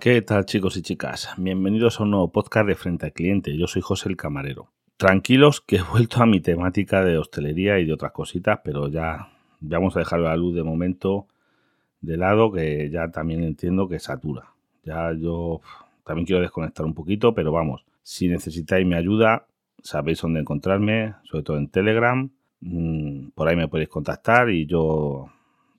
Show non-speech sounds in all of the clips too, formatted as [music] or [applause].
¿Qué tal chicos y chicas? Bienvenidos a un nuevo podcast de Frente al Cliente. Yo soy José el Camarero. Tranquilos que he vuelto a mi temática de hostelería y de otras cositas, pero ya, vamos a dejar la luz de momento de lado que ya también entiendo que satura. Ya yo también quiero desconectar un poquito, pero vamos, si necesitáis mi ayuda, sabéis dónde encontrarme, sobre todo en Telegram. Mm, por ahí me podéis contactar y yo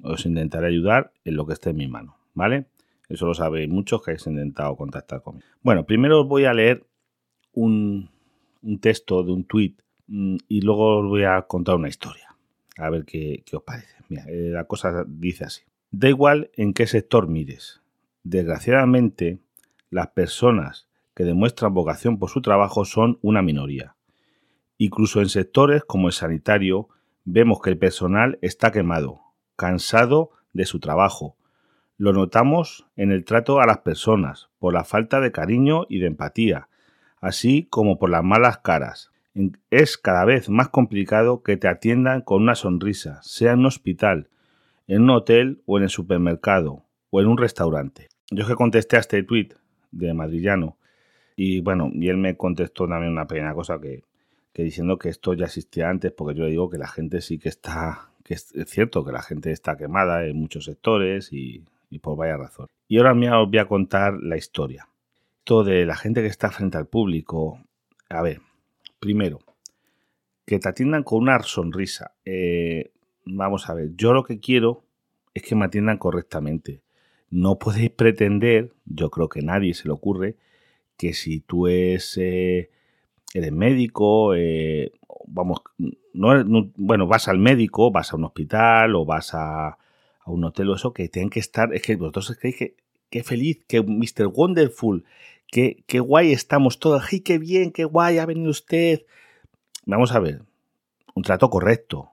os intentaré ayudar en lo que esté en mi mano, ¿vale? Eso lo sabéis muchos que habéis intentado contactar conmigo. Bueno, primero os voy a leer un, texto de un tweet mm, y luego os voy a contar una historia. A ver qué, os parece. Mira, eh, la cosa dice así. Da igual en qué sector mires. Desgraciadamente, las personas que demuestran vocación por su trabajo son una minoría. Incluso en sectores como el sanitario, vemos que el personal está quemado, cansado de su trabajo. Lo notamos en el trato a las personas, por la falta de cariño y de empatía, así como por las malas caras. Es cada vez más complicado que te atiendan con una sonrisa, sea en un hospital, en un hotel o en el supermercado o en un restaurante. Yo que contesté a este tweet de Madrillano y bueno, y él me contestó también una pequeña cosa que, diciendo que esto ya existía antes, porque yo digo que la gente sí que está, que es, cierto que la gente está quemada en muchos sectores y, por vaya razón. Y ahora me os voy a contar la historia. Esto de la gente que está frente al público. A ver, primero, que te atiendan con una sonrisa. Eh, vamos a ver, yo lo que quiero es que me atiendan correctamente. No podéis pretender, yo creo que nadie se le ocurre, que si tú es, eh, eres médico, eh, vamos, no, bueno, vas al médico, vas a un hospital o vas a, un hotel o eso, que tienen que estar, es que vosotros creéis que qué feliz, que Mr. Wonderful, que, qué guay estamos todos, ¡ay, qué bien, qué guay ha venido usted! Vamos a ver, un trato correcto,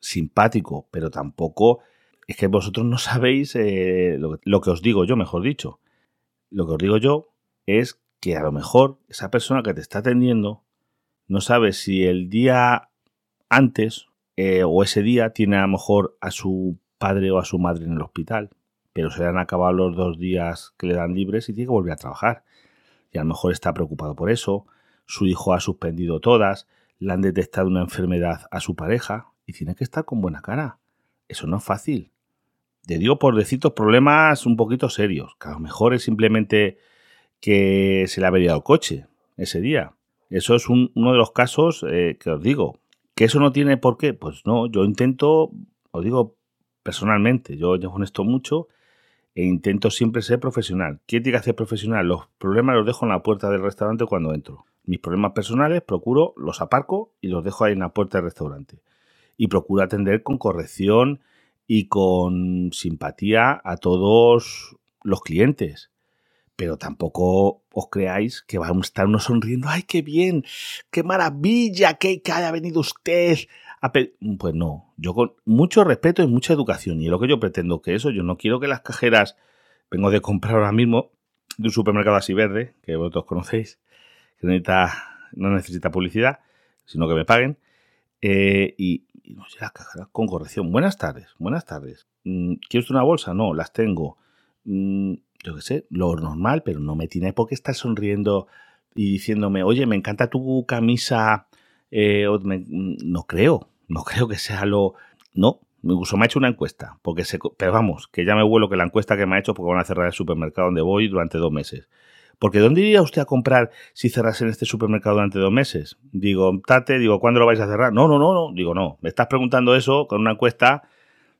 simpático, pero tampoco es que vosotros no sabéis eh, lo, que os digo yo, mejor dicho. Lo que os digo yo es que a lo mejor esa persona que te está atendiendo no sabe si el día antes eh, o ese día tiene a lo mejor a su padre o a su madre en el hospital, pero se le han acabado los dos días que le dan libres y tiene que volver a trabajar. Y a lo mejor está preocupado por eso, su hijo ha suspendido todas, le han detectado una enfermedad a su pareja y tiene que estar con buena cara. Eso no es fácil. Te digo por decitos problemas un poquito serios, que a lo mejor es simplemente que se le ha averiado coche ese día. Eso es uno de los casos eh, que os digo. ¿Que eso no tiene por qué? Pues no, yo intento, os digo personalmente, yo llevo en esto mucho e intento siempre ser profesional. ¿Qué tiene que hacer profesional? Los problemas los dejo en la puerta del restaurante cuando entro. Mis problemas personales procuro, los aparco y los dejo ahí en la puerta del restaurante y procura atender con corrección y con simpatía a todos los clientes. Pero tampoco os creáis que vamos a estar uno sonriendo, ¡ay, qué bien! ¡Qué maravilla que, que haya venido usted! pues no, yo con mucho respeto y mucha educación. Y lo que yo pretendo que eso, yo no quiero que las cajeras, vengo de comprar ahora mismo de un supermercado así verde, que vosotros conocéis, que no necesita publicidad, sino que me paguen. Eh, y, y nos llega con corrección. Buenas tardes, buenas tardes. Mm, ¿Quieres una bolsa? No, las tengo. Yo qué sé, lo normal, pero no me tiene por qué estar sonriendo y diciéndome, oye, me encanta tu camisa. Eh, no creo, no [laughs] creo que sea lo. No, incluso me ha hecho una encuesta, porque se, pero vamos, que ya me vuelo que la encuesta que me ha hecho porque van a cerrar el supermercado donde voy durante dos meses. Porque ¿dónde iría usted a comprar si cerrase en este supermercado durante dos meses? Digo, Tate, digo, ¿cuándo lo vais a cerrar? No, no, no, no. Digo, no. Me estás preguntando eso con una encuesta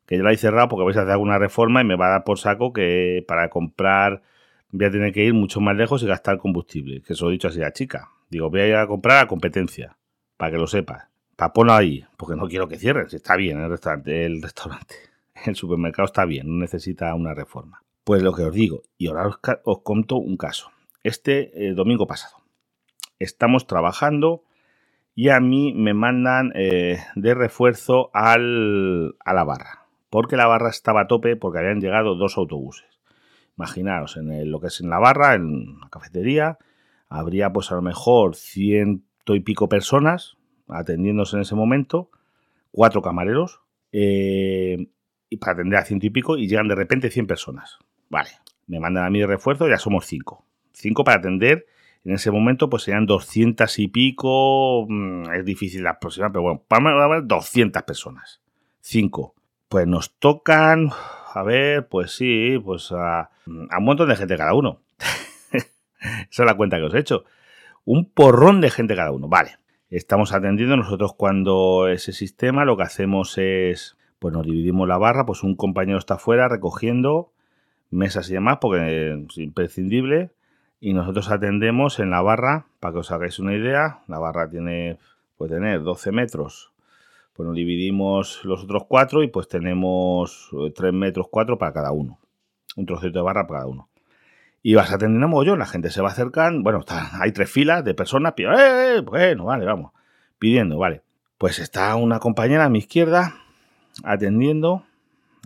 que ya la he cerrado porque vais a hacer alguna reforma y me va a dar por saco que para comprar voy a tener que ir mucho más lejos y gastar combustible. Que eso he dicho así a chica. Digo, voy a ir a comprar a competencia, para que lo sepas. Para ponerlo ahí, porque no quiero que cierren. Si está bien el restaurante, el restaurante. [laughs] El supermercado está bien, no necesita una reforma. Pues lo que os digo, y ahora os, os conto un caso este domingo pasado. Estamos trabajando y a mí me mandan eh, de refuerzo al, a la barra, porque la barra estaba a tope porque habían llegado dos autobuses. Imaginaos, en lo que es en la barra, en la cafetería, habría pues a lo mejor ciento y pico personas atendiéndose en ese momento, cuatro camareros, eh, para atender a ciento y pico y llegan de repente 100 personas. Vale, me mandan a mí de refuerzo, ya somos 5. 5 para atender, en ese momento pues serían 200 y pico, mm, es difícil la aproximar, pero bueno, para 200 personas. 5. Pues nos tocan, a ver, pues sí, pues a, a un montón de gente cada uno. [laughs] Esa es la cuenta que os he hecho. Un porrón de gente cada uno. Vale. Estamos atendiendo. Nosotros cuando ese sistema lo que hacemos es, pues nos dividimos la barra, pues un compañero está afuera recogiendo mesas y demás, porque es imprescindible. Y nosotros atendemos en la barra, para que os hagáis una idea, la barra tiene, puede tener 12 metros. Pues nos dividimos los otros cuatro y pues tenemos 3 metros 4 para cada uno. Un trocito de barra para cada uno. Y vas a mogollón, la gente se va acercando, bueno, hay tres filas de personas, pidiendo, eh, eh, bueno, vale, vamos, pidiendo, vale. Pues está una compañera a mi izquierda atendiendo,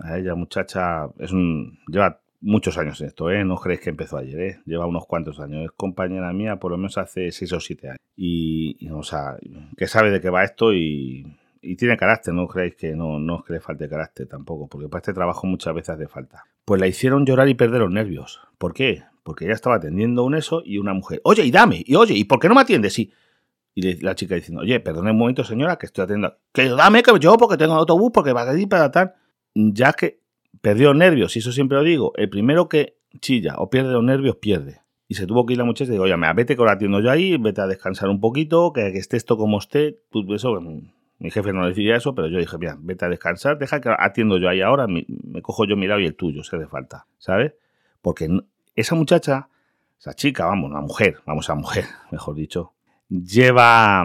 a ella muchacha, lleva muchos años esto, ¿eh? no creéis que empezó ayer, ¿eh? lleva unos cuantos años, es compañera mía por lo menos hace seis o siete años. Y, o sea, que sabe de qué va esto y, y tiene carácter, no creéis que no, no es que le falte carácter tampoco, porque para este trabajo muchas veces hace falta. Pues la hicieron llorar y perder los nervios. ¿Por qué? Porque ella estaba atendiendo un eso y una mujer, oye, y dame, y oye, ¿y por qué no me atiendes? Y, y la chica diciendo, oye, perdone un momento, señora, que estoy atendiendo. Que dame, que yo, porque tengo autobús, porque va a ir para tal. Ya que perdió nervios, y eso siempre lo digo, el primero que chilla o pierde los nervios, pierde. Y se tuvo que ir la muchacha y digo, oye, me vete que ahora atiendo yo ahí, vete a descansar un poquito, que, esté esto como esté. Tú, eso, mi jefe no decía eso, pero yo dije, mira, vete a descansar, deja que atiendo yo ahí ahora, me, cojo yo mi lado y el tuyo, se hace falta, ¿sabes? Porque esa muchacha, esa chica, vamos, una mujer, vamos a mujer, [laughs] mejor dicho, lleva,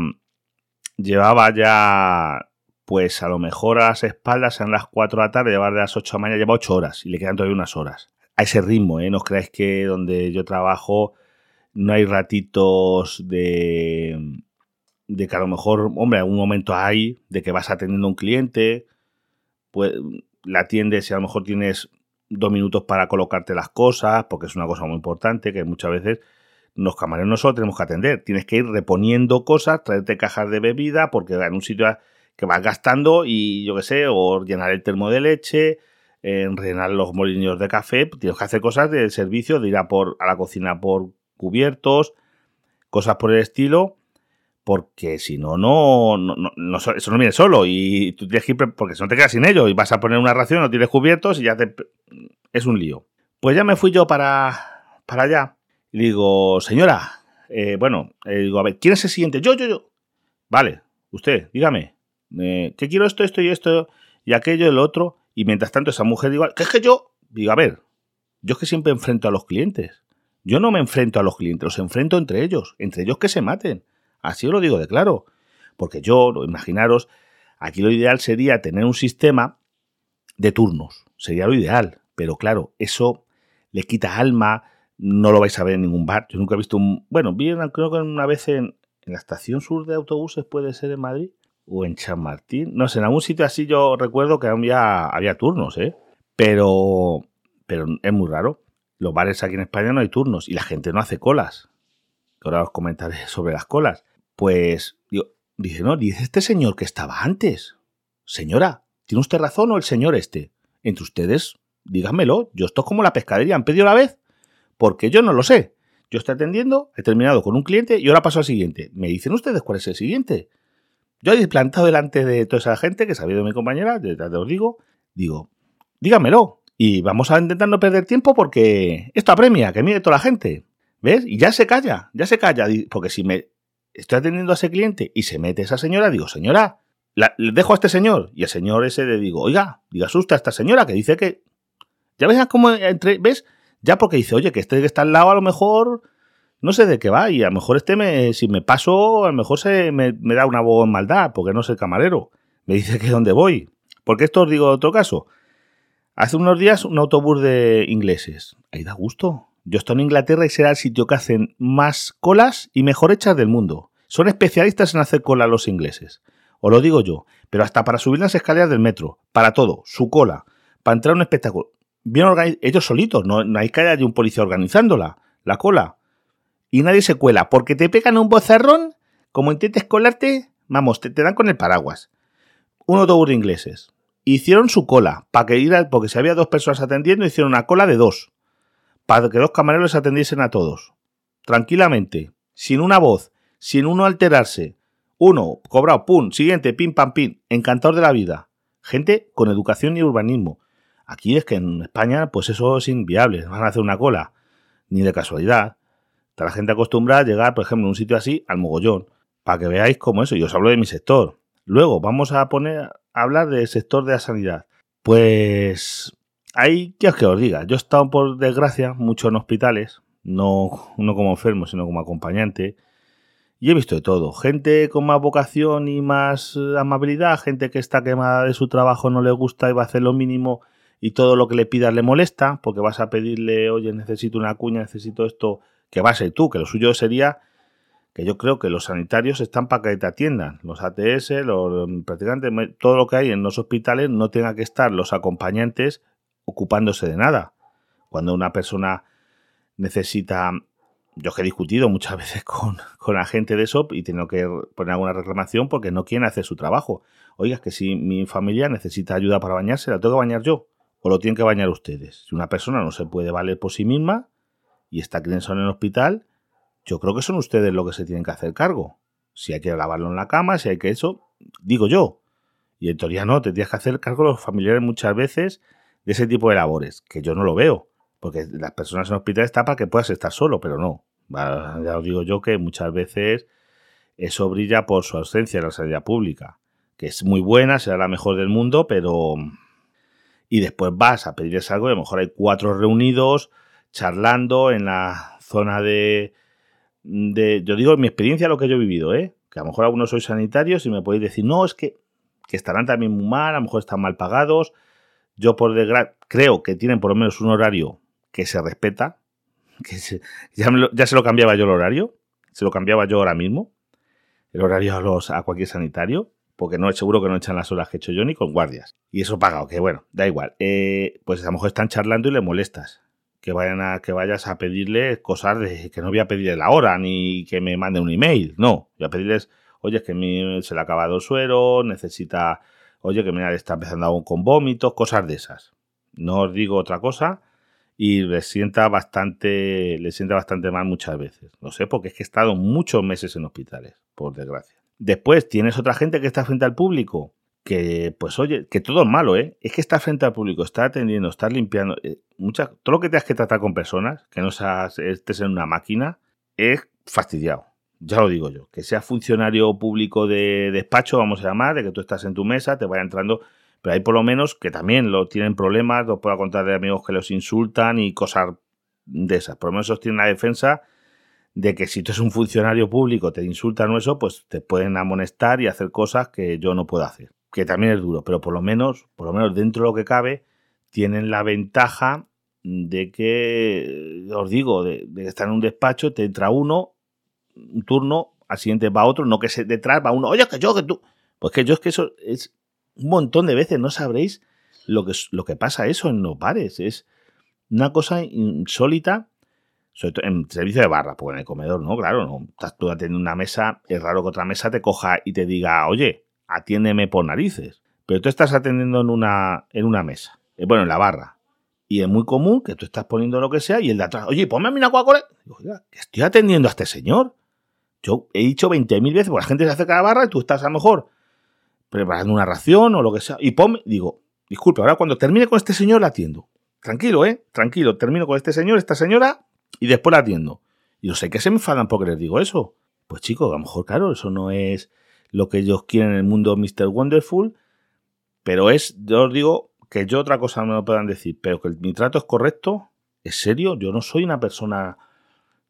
llevaba ya, pues a lo mejor a las espaldas, en las 4 de la tarde, lleva de las 8 de la mañana, lleva 8 horas y le quedan todavía unas horas. A ese ritmo, ¿eh? No os creáis que donde yo trabajo no hay ratitos de, de que a lo mejor, hombre, algún momento hay de que vas atendiendo a un cliente, pues la atiendes y a lo mejor tienes dos minutos para colocarte las cosas, porque es una cosa muy importante que muchas veces los camareros solo tenemos que atender, tienes que ir reponiendo cosas, traerte cajas de bebida, porque en un sitio que vas gastando y yo qué sé, o llenar el termo de leche, en rellenar los molinos de café, tienes que hacer cosas de servicio, de ir a, por, a la cocina por cubiertos, cosas por el estilo, porque si no, no, no, eso no viene solo y tú tienes que ir, porque si no te quedas sin ello y vas a poner una ración, no tienes cubiertos y ya te... es un lío. Pues ya me fui yo para, para allá y digo, señora, eh, bueno, eh, digo, a ver, ¿quién es el siguiente? Yo, yo, yo. Vale, usted, dígame, eh, ¿qué quiero esto, esto y esto y aquello y el otro? Y mientras tanto esa mujer digo, ¿qué es que yo? Digo, a ver, yo es que siempre enfrento a los clientes. Yo no me enfrento a los clientes, los enfrento entre ellos, entre ellos que se maten. Así os lo digo de claro. Porque yo, imaginaros, aquí lo ideal sería tener un sistema de turnos. Sería lo ideal. Pero claro, eso le quita alma, no lo vais a ver en ningún bar. Yo nunca he visto un... Bueno, vi creo que una vez en, la estación sur de autobuses, puede ser en Madrid, o en Chamartín. No sé, en algún sitio así yo recuerdo que había, había turnos, ¿eh? Pero, pero es muy raro. Los bares aquí en España no hay turnos y la gente no hace colas. Ahora os comentaré [laughs] sobre las colas. Pues dice, no, dice este señor que estaba antes. Señora, ¿tiene usted razón o el señor este? Entre ustedes, díganmelo, yo esto es como la pescadería, ¿han pedido la vez? Porque yo no lo sé. Yo estoy atendiendo, he terminado con un cliente y ahora paso al siguiente. ¿Me dicen ustedes cuál es el siguiente? Yo he plantado delante de toda esa gente que sabía de mi compañera, ya os digo, digo, dígamelo. Y vamos a intentar no perder tiempo porque esto apremia, que mire toda la gente. ¿Ves? Y ya se calla, ya se calla. Porque si me estoy atendiendo a ese cliente y se mete esa señora, digo, señora, le dejo a este señor. Y el señor ese le digo, oiga, diga asusta a esta señora que dice que. Ya ves cómo entre. ¿Ves? Ya porque dice, oye, que este que está al lado a lo mejor. No sé de qué va. Y a lo mejor este me, si me paso, a lo mejor se me, da una voz en maldad, porque no sé camarero. Me dice que dónde voy. Porque esto os digo otro caso. Hace unos días un autobús de ingleses. Ahí da gusto. Yo estoy en Inglaterra y será el sitio que hacen más colas y mejor hechas del mundo. Son especialistas en hacer cola los ingleses. Os lo digo yo, pero hasta para subir las escaleras del metro, para todo, su cola, para entrar a un espectáculo. Bien ellos solitos, no, hay que haya un policía organizándola, la cola. Y nadie se cuela, porque te pegan un bozarrón, como intentes colarte, vamos, te, dan con el paraguas. Un autobús de ingleses. hicieron su cola, para que ir porque si había dos personas atendiendo, hicieron una cola de dos, para que dos camareros atendiesen a todos, tranquilamente, sin una voz, sin uno alterarse. Uno, cobrado, pum, siguiente, pim, pam, pim, encantador de la vida. Gente con educación y urbanismo. Aquí es que en España, pues eso es inviable, van a hacer una cola, ni de casualidad. Está la gente acostumbrada a llegar, por ejemplo, en un sitio así, al mogollón, para que veáis cómo eso. Y os hablo de mi sector. Luego, vamos a poner a hablar del sector de la sanidad. Pues que os que os diga. Yo he estado, por desgracia, mucho en hospitales, no, no como enfermo, sino como acompañante. Y he visto de todo. Gente con más vocación y más eh, amabilidad, gente que está quemada de su trabajo, no le gusta y va a hacer lo mínimo y todo lo que le pidas le molesta, porque vas a pedirle, oye, necesito una cuña, necesito esto, que va a ser tú, que lo suyo sería que yo creo que los sanitarios están para que te atiendan. Los ATS, los practicantes, todo lo que hay en los hospitales no tenga que estar los acompañantes ocupándose de nada. Cuando una persona necesita, yo que he discutido muchas [laughs] veces con, con la gente de SOP y tengo que poner alguna reclamación porque no quieren hacer su trabajo. Oiga, es que si mi familia necesita ayuda para bañarse, ¿la tengo que bañar yo? ¿O lo tienen que bañar ustedes? Si una persona no se puede valer por sí misma y está en el hospital, yo creo que son ustedes los que se tienen que hacer cargo. Si hay que lavarlo en la cama, si hay que eso, digo yo. Y en teoría no, te que hacer cargo los familiares muchas veces de ese tipo de labores, que yo no lo veo. Porque las personas en hospital están para que puedas estar solo, pero no. Ya os digo yo que muchas veces eso brilla por su ausencia en la sanidad pública, que es muy buena, será la mejor del mundo, pero... Y después vas a pedirles algo y a lo mejor hay cuatro reunidos charlando en la zona de, de, yo digo, mi experiencia, lo que yo he vivido, ¿eh? que a lo mejor algunos sois sanitarios y me podéis decir, no, es que, que estarán también muy mal, a lo mejor están mal pagados. Yo, por desgracia, creo que tienen por lo menos un horario que se respeta, [laughs] que ya, se lo cambiaba yo el horario, se lo cambiaba yo ahora mismo, el horario a, los, a cualquier sanitario, porque no es seguro que no echan las horas que he hecho yo ni con guardias. Y eso pagado, que bueno, da igual. Eh, pues a lo mejor están charlando y le molestas que vayan a que vayas a pedirles cosas que no voy a pedirle la hora ni que me mande un email, no, voy a pedirles, oye, es que a se le ha acabado el suero, necesita, oye, que mira, está empezando con vómitos, cosas de esas. No os digo otra cosa y les sienta bastante, les sienta bastante mal muchas veces. No sé, porque es que he estado muchos meses en hospitales, por desgracia. Después tienes otra gente que está frente al público que, pues oye, que todo es malo, ¿eh? Es que estar frente al público, estar atendiendo, estar limpiando, eh, todo lo que tengas que tratar con personas, que no seas, estés en una máquina, es fastidiado. Ya lo digo yo, que seas funcionario público de despacho, vamos a llamar, de que tú estás en tu mesa, te vaya entrando, pero hay por lo menos que también lo tienen problemas, os puedo contar de amigos que los insultan y cosas de esas. Por lo menos tienen la defensa de que si tú eres un funcionario público, te insultan o eso, pues te pueden amonestar y hacer cosas que yo no puedo hacer que también es duro, pero por lo menos, por lo menos dentro de lo que cabe, tienen la ventaja de que, os digo, de, de estar en un despacho, te entra uno, un turno, al siguiente va otro, no que se, detrás va uno, oye, que yo, que tú. Pues que yo es que eso es un montón de veces, no sabréis lo que, lo que pasa eso en los bares. Es una cosa insólita, sobre todo en servicio de barra, porque en el comedor, no, claro, no. Estás tú atendiendo una mesa, es raro que otra mesa te coja y te diga, oye, atiéndeme por narices. Pero tú estás atendiendo en una, en una mesa, eh, bueno, en la barra. Y es muy común que tú estás poniendo lo que sea y el de atrás, oye, ponme a mí una Coca-Cola. Estoy atendiendo a este señor. Yo he dicho 20.000 veces, porque la gente se acerca a la barra y tú estás a lo mejor preparando una ración o lo que sea. Y ponme, digo, disculpe, ahora cuando termine con este señor la atiendo. Tranquilo, ¿eh? Tranquilo, termino con este señor, esta señora y después la atiendo. Y yo sé que se me enfadan porque les digo eso. Pues chicos, a lo mejor, claro, eso no es lo que ellos quieren en el mundo Mr. Wonderful, pero es, yo os digo que yo otra cosa no me lo puedan decir, pero que mi trato es correcto, es serio, yo no soy una persona,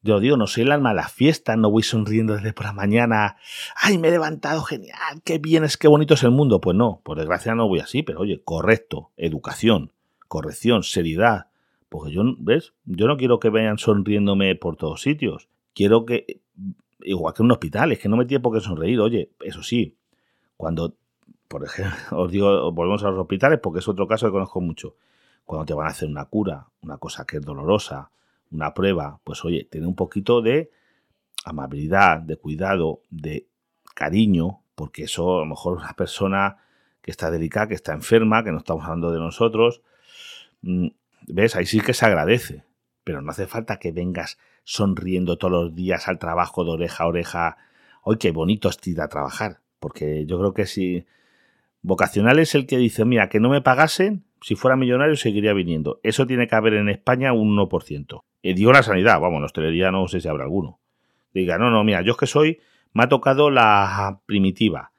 yo digo, no soy el alma de la fiesta, no voy sonriendo desde por la mañana, ay, me he levantado, genial, qué bien es, qué bonito es el mundo. Pues no, por desgracia no voy así, pero oye, correcto, educación, corrección, seriedad, porque yo, ¿ves? Yo no quiero que vayan sonriéndome por todos sitios. Quiero que igual que en un hospital, es que no me tiene por qué sonreír. Oye, eso sí, cuando, por ejemplo, [laughs] os digo, volvemos a los hospitales porque es otro caso que conozco mucho. Cuando te van a hacer una cura, una cosa que es dolorosa, una prueba, pues oye, tiene un poquito de amabilidad, de cuidado, de cariño, porque eso a lo mejor una persona que está delicada, que está enferma, que no estamos hablando de nosotros. Mm, ¿Ves? Ahí sí que se agradece. Pero no hace falta que vengas sonriendo todos los días al trabajo de oreja a oreja. ¡Ay, qué bonito es a trabajar! Porque yo creo que si vocacional es el que dice, mira, que no me pagasen, si fuera millonario seguiría viniendo. Eso tiene que haber en España un 1%. Y digo la sanidad, vamos, la hostelería no sé si habrá alguno. Diga, no, no, mira, yo es que soy, me ha tocado la primitiva,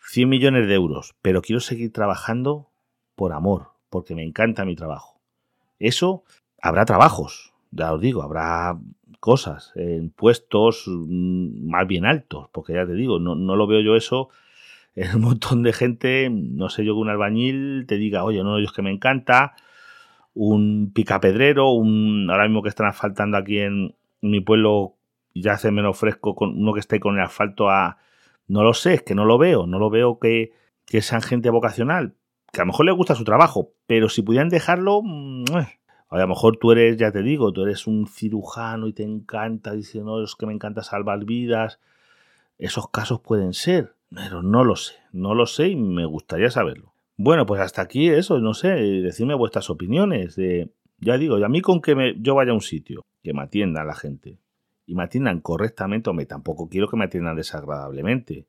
100 millones de euros, pero quiero seguir trabajando por amor, porque me encanta mi trabajo. Eso, habrá trabajos, ya os digo, habrá cosas en puestos mm, más bien altos, porque ya te digo, no, no lo veo yo eso [laughs] un montón de gente, no sé yo que un albañil te diga, oye, no, yo es que me encanta, un picapedrero, un, ahora mismo que están asfaltando aquí en mi pueblo, ya hace menos fresco con uno que esté con el asfalto a... No lo sé, es que no lo veo, no lo veo que, que sean gente vocacional, que a lo mejor les gusta su trabajo, pero si pudieran dejarlo, mm, a lo mejor tú eres, ya te digo, tú eres un cirujano y te encanta, dice, no, es que me encanta salvar vidas. Esos casos pueden ser, pero no lo sé, no lo sé y me gustaría saberlo. Bueno, pues hasta aquí eso, no sé, decidme vuestras opiniones. Ya digo, a mí con que me, yo vaya a un sitio, que me atiendan la gente, y me atiendan correctamente, o me tampoco quiero que me atiendan desagradablemente,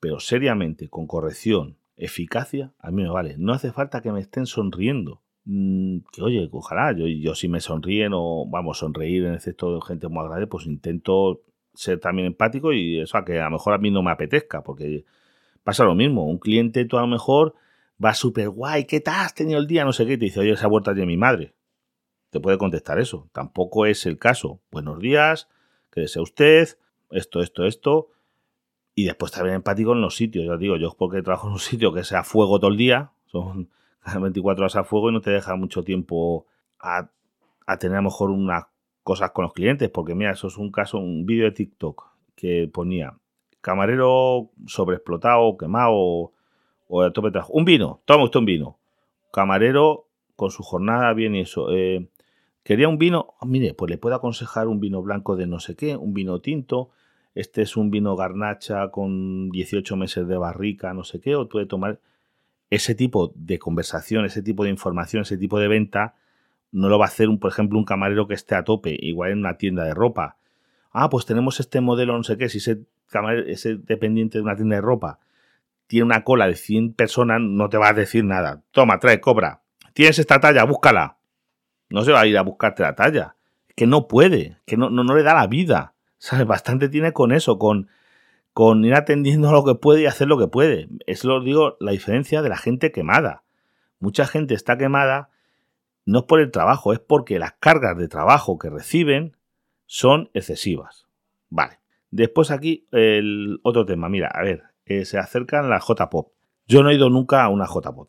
pero seriamente, con corrección, eficacia, a mí me vale. No hace falta que me estén sonriendo. Mm, que oye, ojalá, yo, yo si me sonríen o vamos, sonreír en el sector de gente muy agradable, pues intento ser también empático y eso a que a lo mejor a mí no me apetezca, porque pasa lo mismo, un cliente tú a lo mejor va súper guay, ¿qué tal has tenido el día? No sé qué, te dice, oye, esa vuelta de mi madre. Te puede contestar eso, tampoco es el caso. Buenos días, que desea usted, esto, esto, esto, y después también empático en los sitios, ya digo, yo porque trabajo en un sitio que sea fuego todo el día, son [laughs] 24 horas a fuego y no te deja mucho tiempo a, tener a lo mejor unas cosas con los clientes, porque mira, eso es un caso, un vídeo de TikTok que ponía camarero sobreexplotado, quemado o de tope trabajo. Un vino, toma usted un vino. Camarero con su jornada bien y eso. Eh, quería un vino, ah, mire, pues le puedo aconsejar un vino blanco de no sé qué, un vino tinto. Este es un vino garnacha con 18 meses de barrica, no sé qué, o puede tomar ese tipo de conversación, ese tipo de información, ese tipo de venta, no lo va a hacer, un, por ejemplo, un camarero que esté a tope, igual en una tienda de ropa. Ah, pues tenemos este modelo, no sé qué, si ese, camarero, ese dependiente de una tienda de ropa tiene una cola de 100 personas, no te va a decir nada. Toma, trae, cobra. Tienes esta talla, búscala. No se va a ir a buscarte la talla. Que no puede, que no, no, no le da la vida. [laughs] ¿Sabes? Bastante tiene con eso, con con ir atendiendo a lo que puede y hacer lo que puede. Es lo digo la diferencia de la gente quemada. Mucha gente está quemada no es por el trabajo, es porque las cargas de trabajo que reciben son excesivas. Vale. Después aquí el otro tema. Mira, a ver, eh, se acercan las J-Pop. Yo no he ido nunca a una J-Pop.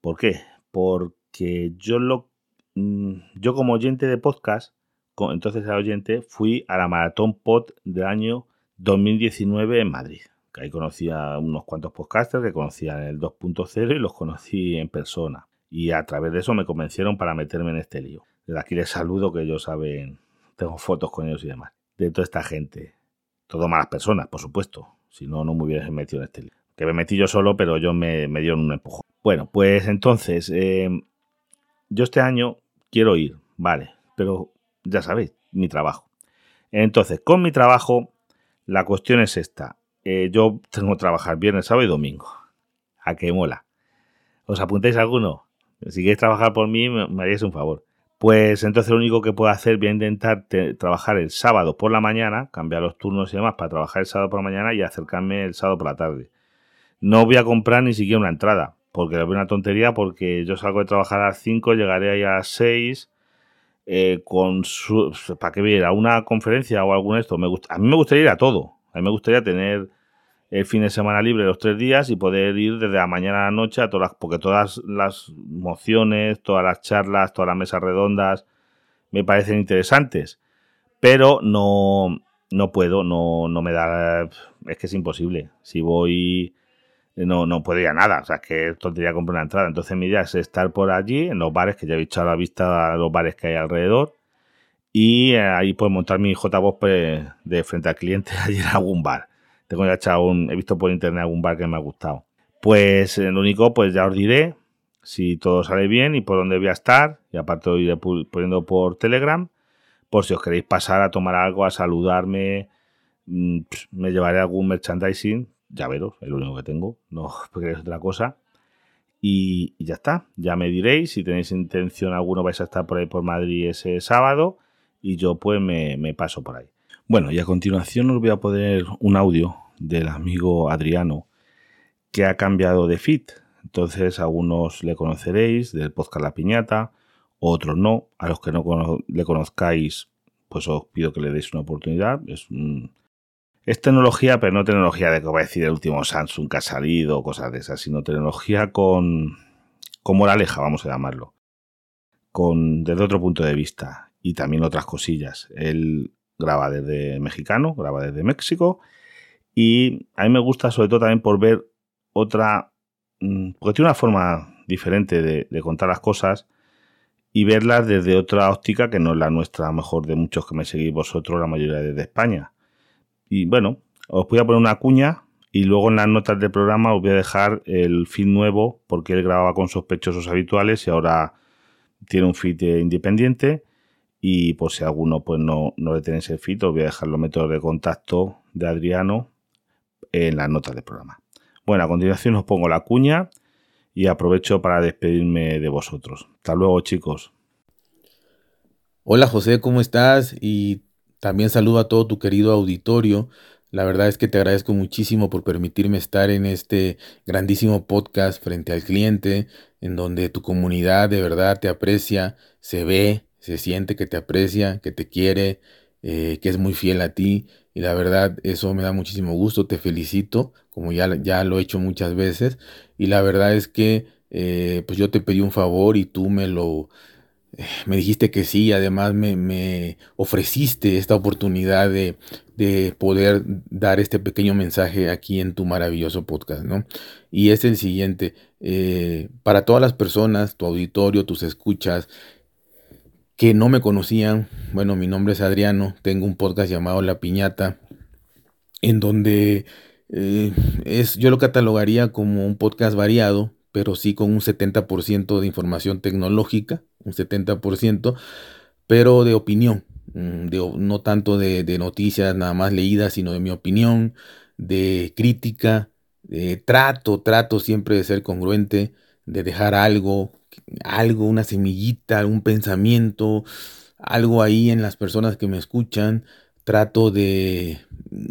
¿Por qué? Porque yo lo mm, yo como oyente de podcast, entonces era oyente, fui a la Maratón Pod del año 2019 en Madrid. Que ahí conocí a unos cuantos podcasters que conocían el 2.0 y los conocí en persona. Y a través de eso me convencieron para meterme en este lío. Desde aquí les saludo que ellos saben, tengo fotos con ellos y demás. De toda esta gente. Todo malas personas, por supuesto. Si no, no me hubiera metido en este lío. Que me metí yo solo, pero yo me, dieron un empujón. Bueno, pues entonces, eh, yo este año quiero ir, vale, pero ya sabéis, mi trabajo. Entonces, con mi trabajo la cuestión es esta. Eh, yo tengo que trabajar viernes, sábado y domingo. A que mola. ¿Os apuntáis alguno? Si queréis trabajar por mí, me, haríais un favor. Pues entonces lo único que puedo hacer, voy a intentar trabajar el sábado por la mañana, cambiar los turnos y demás para trabajar el sábado por la mañana y acercarme el sábado por la tarde. No voy a comprar ni siquiera una entrada, porque es una tontería, porque yo salgo de trabajar a las 5, llegaré ahí a las 6 eh, con su, para que viera una conferencia o algún esto. Me gusta, a mí me gustaría ir a todo. A mí me gustaría tener el fin de semana libre los tres días y poder ir desde la mañana a la noche a todas porque todas las mociones, todas las charlas, todas las mesas redondas me parecen interesantes. Pero no, no puedo, no, no me da, es que es imposible. Si voy no, no puedo ir a nada. O sea, es que tontería comprar una entrada. Entonces mi idea es estar por allí, en los bares, que ya he visto a la vista los bares que hay alrededor. Y eh, ahí puedo montar mi JBoss pues, de frente al cliente [laughs] allí en algún bar. Tengo ya echado un, he visto por internet algún bar que me ha gustado. Pues lo único, pues ya os diré si todo sale bien y por dónde voy a estar. Y aparte lo iré poniendo por Telegram. Por si os queréis pasar a tomar algo, a saludarme, mm, me llevaré algún merchandising. Ya veros, el único que tengo. No queréis [laughs] otra cosa. Y, ya está. Ya me diréis si tenéis intención alguno vais a estar por ahí por Madrid ese sábado. Y yo pues me paso por ahí. Bueno, y a continuación os voy a poner un audio del amigo Adriano que ha cambiado de fit. Entonces, algunos le conoceréis del podcast La Piñata, otros no. A los que no le conozcáis, pues os pido que le deis una oportunidad. Es, es tecnología, pero no tecnología de que va a decir el último Samsung que ha salido cosas de esas, sino tecnología con, con moraleja, vamos a llamarlo. Con, desde otro punto de vista y también otras cosillas. Él graba desde mexicano, graba desde México y a mí me gusta sobre todo también por ver otra, mm, porque tiene una forma diferente de, contar las cosas y verlas desde otra óptica que no es la nuestra, a lo mejor de muchos que me seguís vosotros, la mayoría desde España. Y bueno, os voy a poner una cuña y luego en las notas del programa os voy a dejar el feed nuevo porque él grababa con sospechosos habituales y ahora tiene un feed independiente y por si alguno pues no, no le tenéis el feed os voy a dejar los métodos de contacto de Adriano en las notas del programa. Bueno, a continuación os pongo la cuña y aprovecho para despedirme de vosotros. Hasta luego, chicos. Hola José, ¿cómo estás? Y también saludo a todo tu querido auditorio. La verdad es que te agradezco muchísimo por permitirme estar en este grandísimo podcast frente al cliente, en donde tu comunidad de verdad te aprecia, se ve, se siente que te aprecia, que te quiere, eh, que es muy fiel a ti. Y la verdad, eso me da muchísimo gusto, te felicito como ya, ya lo he hecho muchas veces. Y la verdad es que eh, pues yo te pedí un favor y tú me lo eh, me dijiste que sí, además me, me ofreciste esta oportunidad de, de, poder dar este pequeño mensaje aquí en tu maravilloso podcast, ¿no? Y es el siguiente, para todas las personas, tu auditorio, tus escuchas, que no me conocían, bueno, mi nombre es Adriano, tengo un podcast llamado La Piñata, en donde eh, es, yo lo catalogaría como un podcast variado, pero sí con un 70% de información tecnológica, un 70%, pero de opinión, mm, no tanto de, noticias nada más leídas, sino de mi opinión, de crítica, de trato, trato siempre de ser congruente, de dejar algo, algo, una semillita, un pensamiento, algo ahí en las personas que me escuchan, trato de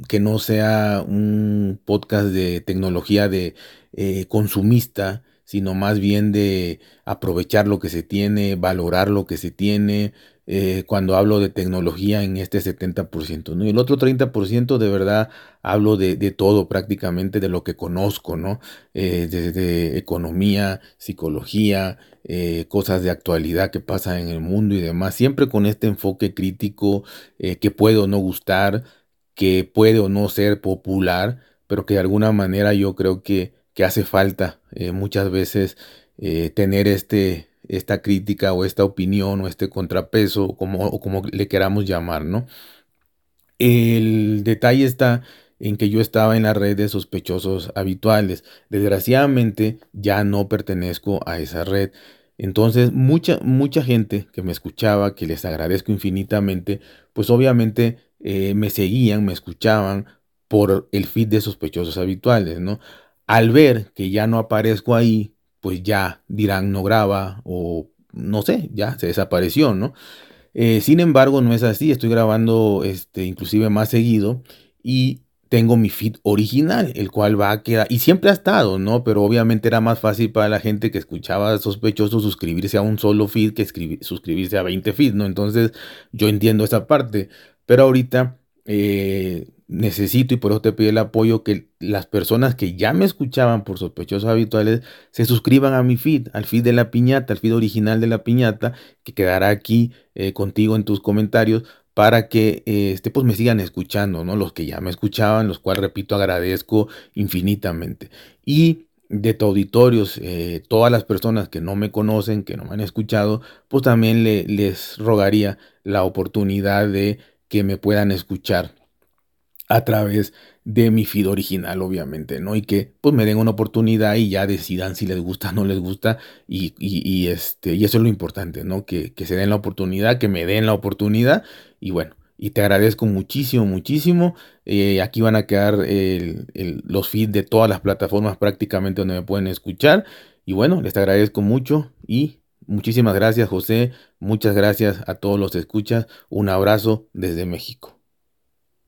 que no sea un podcast de tecnología de eh, consumista, sino más bien de aprovechar lo que se tiene, valorar lo que se tiene, eh, cuando hablo de tecnología en este 70%, ¿no? Y el otro 30% de verdad hablo de, todo prácticamente, de lo que conozco, ¿no? Eh, desde economía, psicología, eh, cosas de actualidad que pasan en el mundo y demás, siempre con este enfoque crítico que puede o no gustar, que puede o no ser popular, pero que de alguna manera yo creo que, que hace falta muchas veces tener este esta crítica o esta opinión o este contrapeso, como, o como le queramos llamar, ¿no? El detalle está en que yo estaba en la red de sospechosos habituales. Desgraciadamente ya no pertenezco a esa red. Entonces, mucha, mucha gente que me escuchaba, que les agradezco infinitamente, pues obviamente eh, me seguían, me escuchaban por el feed de sospechosos habituales, ¿no? Al ver que ya no aparezco ahí, pues ya dirán no graba o no sé, ya se desapareció, ¿no? Eh, sin embargo, no es así, estoy grabando este, inclusive más seguido y tengo mi feed original, el cual va a quedar, y siempre ha estado, ¿no? Pero obviamente era más fácil para la gente que escuchaba sospechoso suscribirse a un solo feed que suscribirse a 20 feeds, ¿no? Entonces yo entiendo esa parte, pero ahorita eh, necesito y por eso te pido el apoyo que las personas que ya me escuchaban por sospechosos habituales se suscriban a mi feed, al feed de la piñata, al feed original de la piñata, que quedará aquí eh, contigo en tus comentarios para que eh, este, pues me sigan escuchando, ¿no? Los que ya me escuchaban, los cuales, repito, agradezco infinitamente. Y de tu auditorios, eh, todas las personas que no me conocen, que no me han escuchado, pues también les rogaría la oportunidad de que me puedan escuchar a través de mi feed original, obviamente, ¿no? Y que pues me den una oportunidad y ya decidan si les gusta o no les gusta. Y, este, y eso es lo importante, ¿no? Que, se den la oportunidad, que me den la oportunidad. Y bueno, y te agradezco muchísimo, muchísimo. Eh, aquí van a quedar los feeds de todas las plataformas prácticamente donde me pueden escuchar. Y bueno, les agradezco mucho y muchísimas gracias, José. Muchas gracias a todos los que escuchas. Un abrazo desde México.